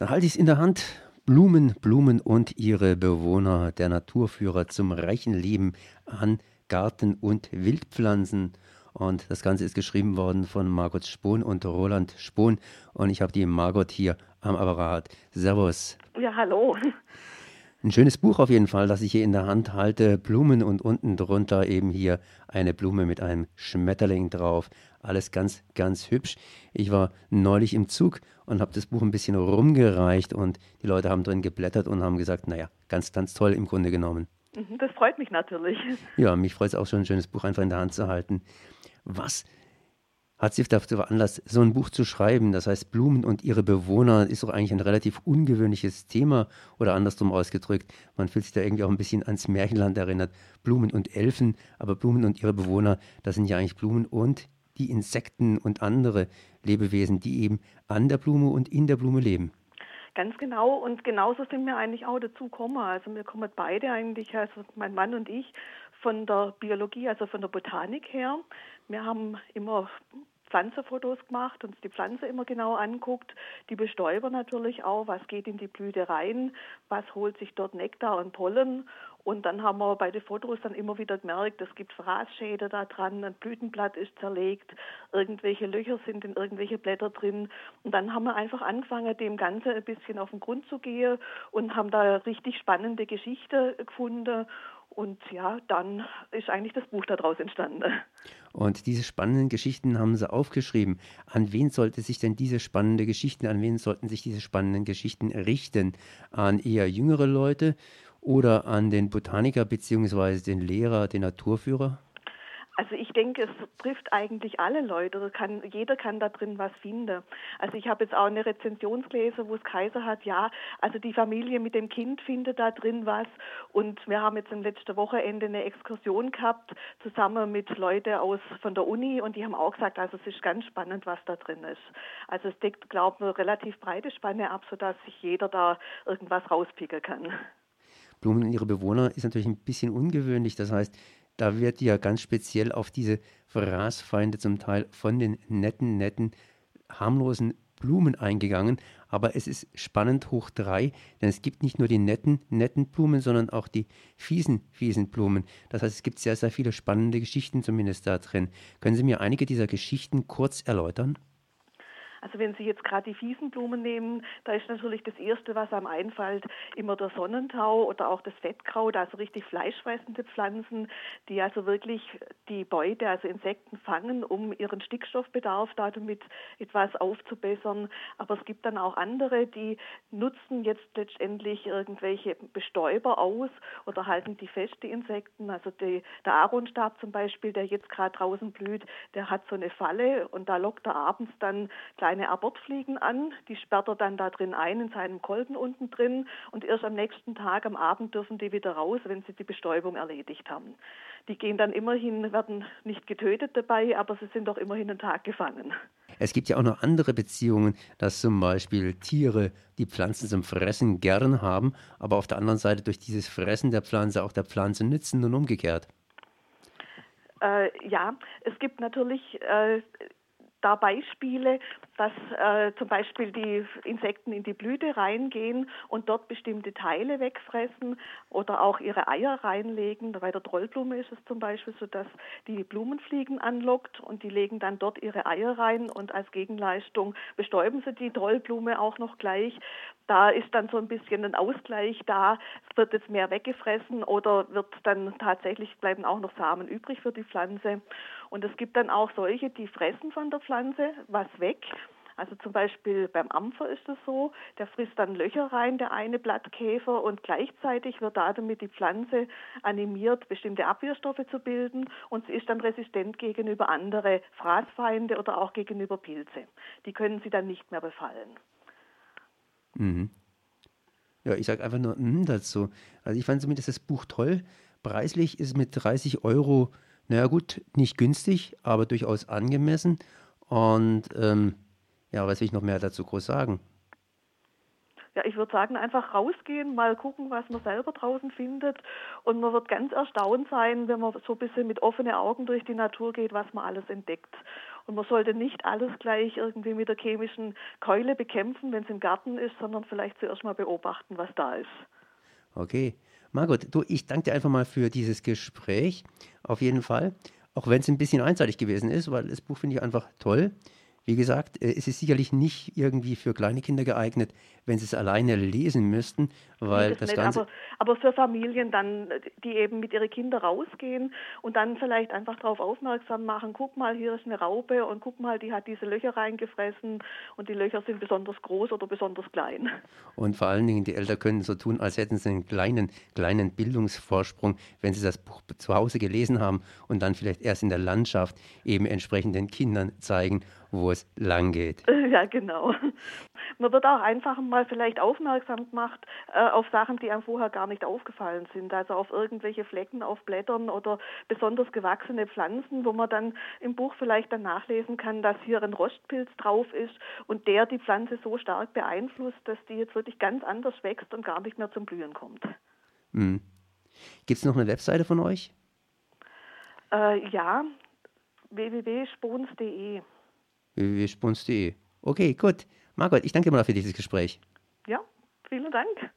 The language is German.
Dann halte ich es in der Hand. Blumen, Blumen und ihre Bewohner, der Naturführer zum reichen Leben an Garten- und Wildpflanzen. Und das Ganze ist geschrieben worden von Margot Spohn und Roland Spohn. Und ich habe die Margot hier am Apparat. Servus. Ja, hallo. Ein schönes Buch auf jeden Fall, das ich hier in der Hand halte. Blumen und unten drunter eben hier eine Blume mit einem Schmetterling drauf. Alles ganz, ganz hübsch. Ich war neulich im Zug und habe das Buch ein bisschen rumgereicht und die Leute haben drin geblättert und haben gesagt, naja, ganz, ganz toll im Grunde genommen. Mhm, das freut mich natürlich. Ja, mich freut es auch schon, ein schönes Buch einfach in der Hand zu halten. Was hat Sie dazu veranlasst, so ein Buch zu schreiben? Das heißt, Blumen und ihre Bewohner ist doch eigentlich ein relativ ungewöhnliches Thema oder andersrum ausgedrückt. Man fühlt sich da irgendwie auch ein bisschen ans Märchenland erinnert. Blumen und Elfen, aber Blumen und ihre Bewohner, das sind ja eigentlich Blumen und die Insekten und andere Lebewesen, die eben an der Blume und in der Blume leben. Ganz genau und genauso sind wir eigentlich auch dazu gekommen. Also wir kommen beide eigentlich, also mein Mann und ich, von der Biologie, also von der Botanik her. Wir haben immer Pflanzenfotos gemacht, uns die Pflanze immer genau anguckt, die Bestäuber natürlich auch, was geht in die Blüte rein, was holt sich dort Nektar und Pollen und dann haben wir bei den Fotos dann immer wieder gemerkt, es gibt Fraßschäden da dran, ein Blütenblatt ist zerlegt, irgendwelche Löcher sind in irgendwelche Blätter drin. Und dann haben wir einfach angefangen, dem Ganzen ein bisschen auf den Grund zu gehen und haben da richtig spannende Geschichte gefunden. Und ja, dann ist eigentlich das Buch daraus entstanden. Und diese spannenden Geschichten haben Sie aufgeschrieben. An wen sollte sich denn diese spannenden Geschichten, an wen sollten sich diese spannenden Geschichten richten? An eher jüngere Leute oder an den Botaniker bzw. den Lehrer, den Naturführer? Also ich denke, es trifft eigentlich alle Leute. Kann, jeder kann da drin was finden. Also ich habe jetzt auch eine Rezension gelesen, wo es Kaiser hat, ja, also die Familie mit dem Kind findet da drin was. Und wir haben jetzt im letzten Wochenende eine Exkursion gehabt, zusammen mit Leuten aus von der Uni und die haben auch gesagt, also es ist ganz spannend, was da drin ist. Also es deckt, glaube ich, eine relativ breite Spanne ab, sodass sich jeder da irgendwas rauspicken kann. Blumen und ihre Bewohner ist natürlich ein bisschen ungewöhnlich. Das heißt, da wird ja ganz speziell auf diese Fraßfeinde zum Teil von den netten, netten, harmlosen Blumen eingegangen. Aber es ist spannend hoch drei, denn es gibt nicht nur die netten, netten Blumen, sondern auch die fiesen, fiesen Blumen. Das heißt, es gibt sehr, sehr viele spannende Geschichten zumindest da drin. Können Sie mir einige dieser Geschichten kurz erläutern? Also wenn Sie jetzt gerade die Fiesenblumen nehmen, da ist natürlich das Erste, was einem einfällt, immer der Sonnentau oder auch das Fettkraut, also richtig fleischfressende Pflanzen, die also wirklich die Beute, also Insekten fangen, um ihren Stickstoffbedarf damit etwas aufzubessern. Aber es gibt dann auch andere, die nutzen jetzt letztendlich irgendwelche Bestäuber aus oder halten die fest, die Insekten. Also die, der Aaronstab zum Beispiel, der jetzt gerade draußen blüht, der hat so eine Falle und da lockt er abends dann gleich kleine Abortfliegen an, die sperrt er dann da drin ein in seinem Kolben unten drin und erst am nächsten Tag am Abend dürfen die wieder raus, wenn sie die Bestäubung erledigt haben. Die gehen dann immerhin, werden nicht getötet dabei, aber sie sind doch immerhin einen Tag gefangen. Es gibt ja auch noch andere Beziehungen, dass zum Beispiel Tiere die Pflanzen zum Fressen gern haben, aber auf der anderen Seite durch dieses Fressen der Pflanze auch der Pflanze nützen und umgekehrt. Äh, ja, es gibt natürlich äh, da Beispiele, dass äh, zum Beispiel die Insekten in die Blüte reingehen und dort bestimmte Teile wegfressen oder auch ihre Eier reinlegen. Bei der Trollblume ist es zum Beispiel so, dass die Blumenfliegen anlockt und die legen dann dort ihre Eier rein und als Gegenleistung bestäuben sie die Trollblume auch noch gleich. Da ist dann so ein bisschen ein Ausgleich da. Wird jetzt mehr weggefressen oder wird dann tatsächlich bleiben auch noch Samen übrig für die Pflanze. Und es gibt dann auch solche, die fressen von der Pflanze was weg. Also zum Beispiel beim Ampfer ist es so, der frisst dann Löcher rein, der eine Blattkäfer, und gleichzeitig wird damit die Pflanze animiert, bestimmte Abwehrstoffe zu bilden und sie ist dann resistent gegenüber andere Fraßfeinde oder auch gegenüber Pilze. Die können sie dann nicht mehr befallen. Mhm. Ja, ich sage einfach nur mm dazu. Also ich fand zumindest das Buch toll. Preislich ist mit 30 Euro naja gut, nicht günstig, aber durchaus angemessen. Und ähm, ja, was will ich noch mehr dazu groß sagen? Ja, ich würde sagen, einfach rausgehen, mal gucken, was man selber draußen findet. Und man wird ganz erstaunt sein, wenn man so ein bisschen mit offenen Augen durch die Natur geht, was man alles entdeckt. Und man sollte nicht alles gleich irgendwie mit der chemischen Keule bekämpfen, wenn es im Garten ist, sondern vielleicht zuerst mal beobachten, was da ist. Okay. Margot, du, ich danke dir einfach mal für dieses Gespräch. Auf jeden Fall. Auch wenn es ein bisschen einseitig gewesen ist, weil das Buch finde ich einfach toll. Wie gesagt, äh, es ist sicherlich nicht irgendwie für kleine Kinder geeignet, wenn sie es alleine lesen müssten, weil das, das Ganze. Aber, aber, für Familien dann, die eben mit ihren Kindern rausgehen und dann vielleicht einfach darauf aufmerksam machen, guck mal, hier ist eine Raupe und guck mal, die hat diese Löcher reingefressen und die Löcher sind besonders groß oder besonders klein. Und vor allen Dingen, die Eltern können so tun, als hätten sie einen kleinen, kleinen Bildungsvorsprung, wenn sie das Buch zu Hause gelesen haben und dann vielleicht erst in der Landschaft eben entsprechend den Kindern zeigen, wo es lang geht. Ja, genau. Man wird auch einfach mal vielleicht aufmerksam gemacht äh, auf Sachen, die einem vorher gar nicht aufgefallen sind. Also auf irgendwelche Flecken auf Blättern oder besonders gewachsene Pflanzen, wo man dann im Buch vielleicht dann nachlesen kann, dass hier ein Rostpilz drauf ist und der die Pflanze so stark beeinflusst, dass die jetzt wirklich ganz anders wächst und gar nicht mehr zum Blühen kommt. Mhm. Gibt es noch eine Webseite von euch? Äh, ja, www.spons.de www.spons.de. Okay, gut. Margot, ich danke dir mal für dieses Gespräch. Ja, vielen Dank.